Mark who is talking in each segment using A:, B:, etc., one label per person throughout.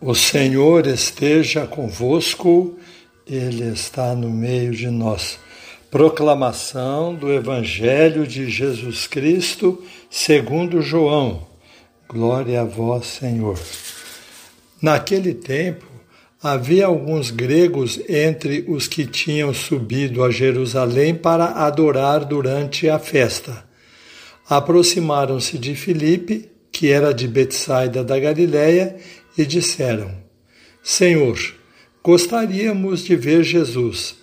A: O Senhor esteja convosco, Ele está no meio de nós. Proclamação do Evangelho de Jesus Cristo, segundo João. Glória a vós, Senhor. Naquele tempo, havia alguns gregos entre os que tinham subido a Jerusalém para adorar durante a festa. Aproximaram-se de Filipe, que era de Betsaida da Galiléia, e disseram: Senhor, gostaríamos de ver Jesus.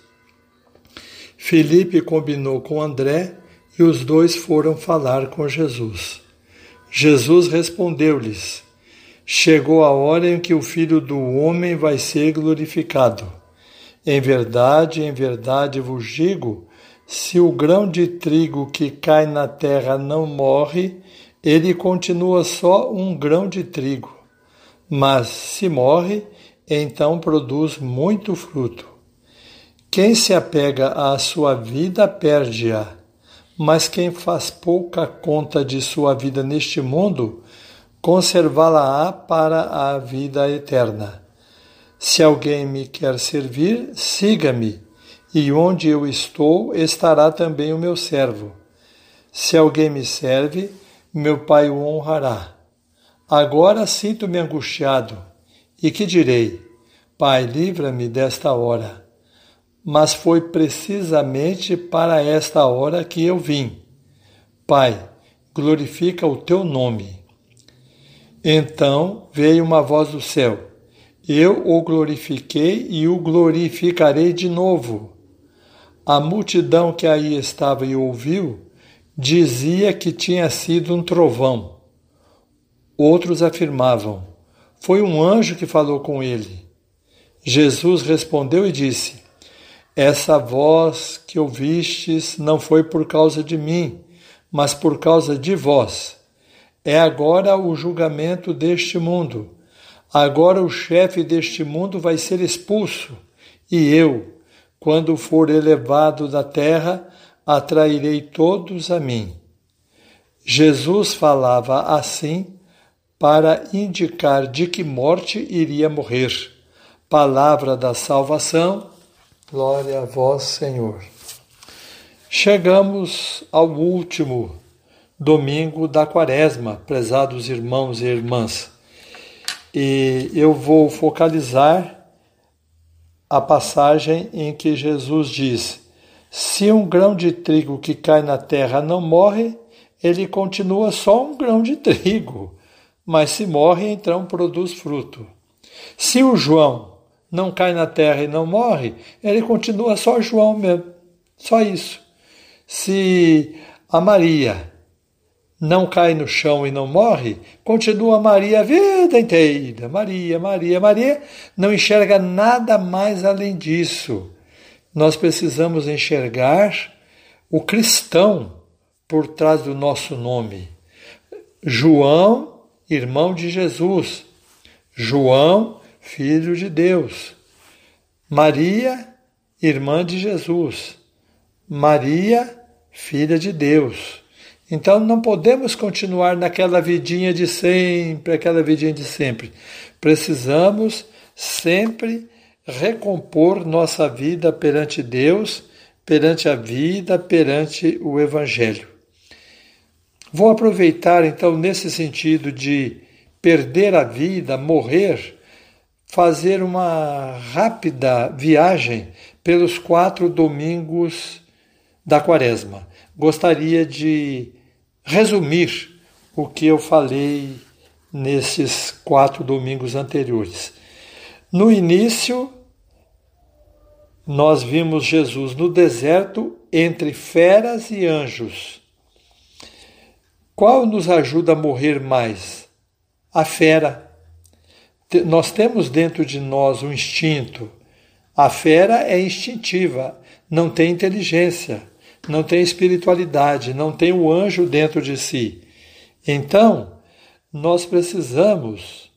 A: Felipe combinou com André e os dois foram falar com Jesus. Jesus respondeu-lhes: Chegou a hora em que o Filho do Homem vai ser glorificado. Em verdade, em verdade vos digo: se o grão de trigo que cai na terra não morre, ele continua só um grão de trigo mas se morre, então produz muito fruto. Quem se apega à sua vida perde-a, mas quem faz pouca conta de sua vida neste mundo, conservá-la-á para a vida eterna. Se alguém me quer servir, siga-me, e onde eu estou estará também o meu servo. Se alguém me serve, meu Pai o honrará. Agora sinto-me angustiado. E que direi? Pai, livra-me desta hora. Mas foi precisamente para esta hora que eu vim. Pai, glorifica o teu nome. Então veio uma voz do céu. Eu o glorifiquei e o glorificarei de novo. A multidão que aí estava e ouviu dizia que tinha sido um trovão. Outros afirmavam: Foi um anjo que falou com ele. Jesus respondeu e disse: Essa voz que ouvistes não foi por causa de mim, mas por causa de vós. É agora o julgamento deste mundo. Agora o chefe deste mundo vai ser expulso, e eu, quando for elevado da terra, atrairei todos a mim. Jesus falava assim para indicar de que morte iria morrer. Palavra da salvação, glória a vós, Senhor. Chegamos ao último domingo da quaresma, prezados irmãos e irmãs, e eu vou focalizar a passagem em que Jesus diz: Se um grão de trigo que cai na terra não morre, ele continua só um grão de trigo mas se morre, então produz fruto. Se o João não cai na terra e não morre, ele continua só João mesmo, só isso. Se a Maria não cai no chão e não morre, continua Maria a vida inteira. Maria, Maria, Maria, não enxerga nada mais além disso. Nós precisamos enxergar o cristão por trás do nosso nome. João irmão de Jesus, João, filho de Deus, Maria, irmã de Jesus, Maria, filha de Deus. Então não podemos continuar naquela vidinha de sempre, aquela vidinha de sempre. Precisamos sempre recompor nossa vida perante Deus, perante a vida, perante o Evangelho. Vou aproveitar então nesse sentido de perder a vida, morrer, fazer uma rápida viagem pelos quatro domingos da Quaresma. Gostaria de resumir o que eu falei nesses quatro domingos anteriores. No início, nós vimos Jesus no deserto entre feras e anjos qual nos ajuda a morrer mais? A fera. Nós temos dentro de nós um instinto. A fera é instintiva, não tem inteligência, não tem espiritualidade, não tem o anjo dentro de si. Então, nós precisamos,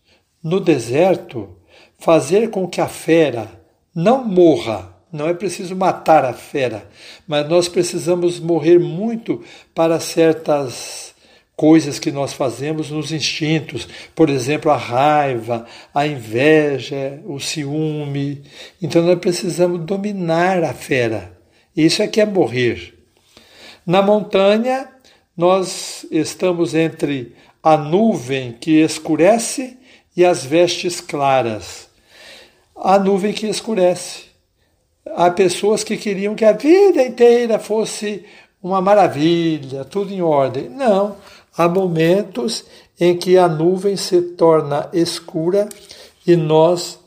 A: no deserto, fazer com que a fera não morra. Não é preciso matar a fera, mas nós precisamos morrer muito para certas coisas que nós fazemos nos instintos, por exemplo, a raiva, a inveja, o ciúme. Então nós precisamos dominar a fera. Isso é que é morrer. Na montanha, nós estamos entre a nuvem que escurece e as vestes claras. A nuvem que escurece. Há pessoas que queriam que a vida inteira fosse uma maravilha, tudo em ordem. Não, há momentos em que a nuvem se torna escura e nós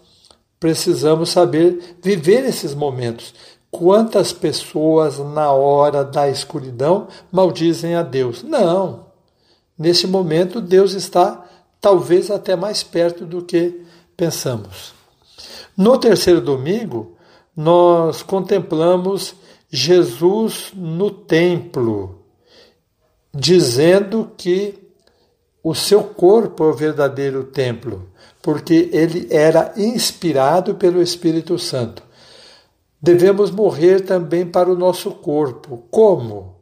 A: precisamos saber viver esses momentos. Quantas pessoas, na hora da escuridão, maldizem a Deus? Não. Nesse momento, Deus está talvez até mais perto do que pensamos. No terceiro domingo, nós contemplamos Jesus no templo, dizendo que o seu corpo é o verdadeiro templo, porque ele era inspirado pelo Espírito Santo. Devemos morrer também para o nosso corpo. Como?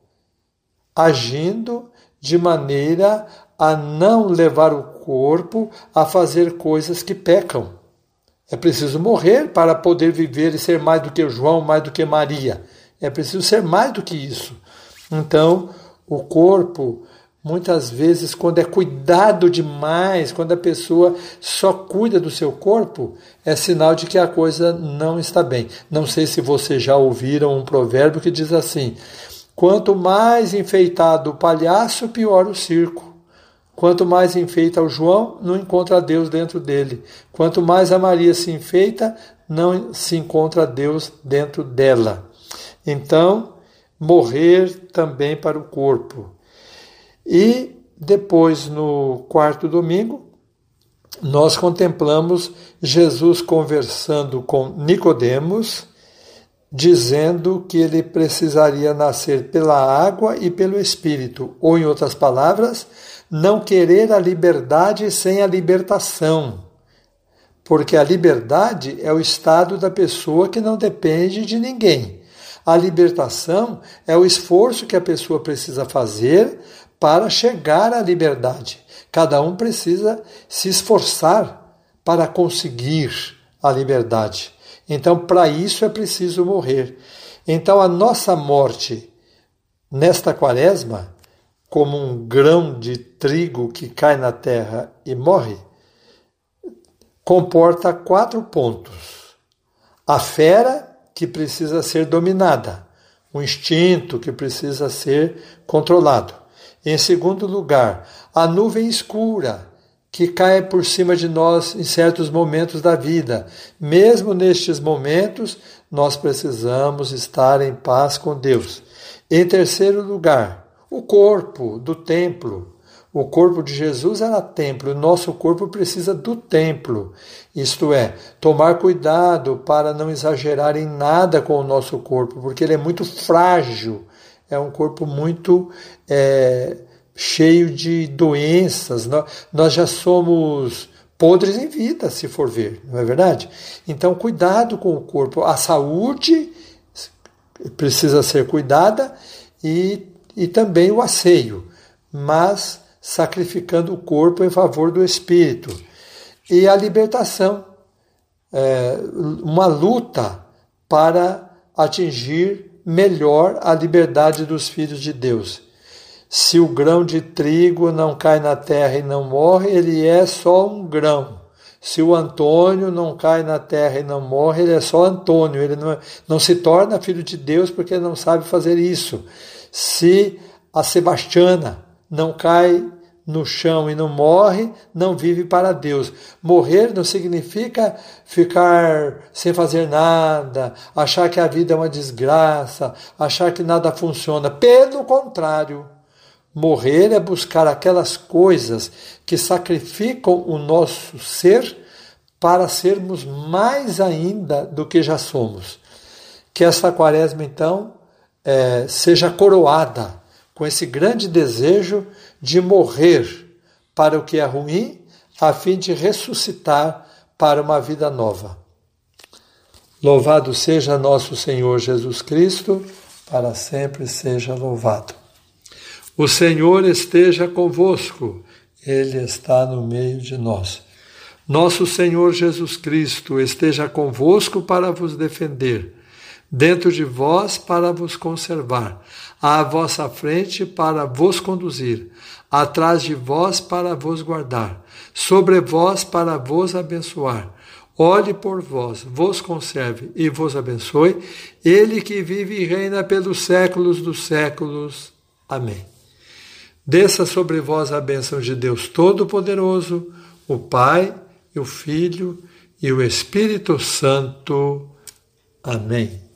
A: Agindo de maneira a não levar o corpo a fazer coisas que pecam. É preciso morrer para poder viver e ser mais do que João, mais do que Maria. É preciso ser mais do que isso. Então, o corpo, muitas vezes, quando é cuidado demais, quando a pessoa só cuida do seu corpo, é sinal de que a coisa não está bem. Não sei se vocês já ouviram um provérbio que diz assim: quanto mais enfeitado o palhaço, pior o circo. Quanto mais enfeita o João, não encontra Deus dentro dele. Quanto mais a Maria se enfeita, não se encontra Deus dentro dela. Então, morrer também para o corpo. E depois, no quarto domingo, nós contemplamos Jesus conversando com Nicodemos, dizendo que ele precisaria nascer pela água e pelo espírito, ou em outras palavras, não querer a liberdade sem a libertação. Porque a liberdade é o estado da pessoa que não depende de ninguém. A libertação é o esforço que a pessoa precisa fazer para chegar à liberdade. Cada um precisa se esforçar para conseguir a liberdade. Então, para isso é preciso morrer. Então, a nossa morte nesta quaresma, como um grão de trigo que cai na terra e morre, comporta quatro pontos. A fera que precisa ser dominada, um instinto que precisa ser controlado. Em segundo lugar, a nuvem escura que cai por cima de nós em certos momentos da vida. Mesmo nestes momentos, nós precisamos estar em paz com Deus. Em terceiro lugar, o corpo do templo o corpo de Jesus era templo, o nosso corpo precisa do templo. Isto é, tomar cuidado para não exagerar em nada com o nosso corpo, porque ele é muito frágil, é um corpo muito é, cheio de doenças. Nós já somos podres em vida, se for ver, não é verdade? Então, cuidado com o corpo. A saúde precisa ser cuidada e, e também o asseio, mas sacrificando o corpo em favor do espírito. E a libertação, é, uma luta para atingir melhor a liberdade dos filhos de Deus. Se o grão de trigo não cai na terra e não morre, ele é só um grão. Se o Antônio não cai na terra e não morre, ele é só Antônio. Ele não, não se torna filho de Deus porque não sabe fazer isso. Se a Sebastiana não cai no chão e não morre, não vive para Deus. Morrer não significa ficar sem fazer nada, achar que a vida é uma desgraça, achar que nada funciona. Pelo contrário, morrer é buscar aquelas coisas que sacrificam o nosso ser para sermos mais ainda do que já somos. Que esta quaresma, então, é, seja coroada com esse grande desejo de morrer para o que é ruim, a fim de ressuscitar para uma vida nova. Louvado seja nosso Senhor Jesus Cristo, para sempre seja louvado. O Senhor esteja convosco, Ele está no meio de nós. Nosso Senhor Jesus Cristo esteja convosco para vos defender, dentro de vós para vos conservar, à vossa frente para vos conduzir, atrás de vós para vos guardar, sobre vós para vos abençoar. Olhe por vós, vos conserve e vos abençoe, Ele que vive e reina pelos séculos dos séculos. Amém. Desça sobre vós a bênção de Deus Todo-Poderoso, o Pai, e o Filho e o Espírito Santo. Amém.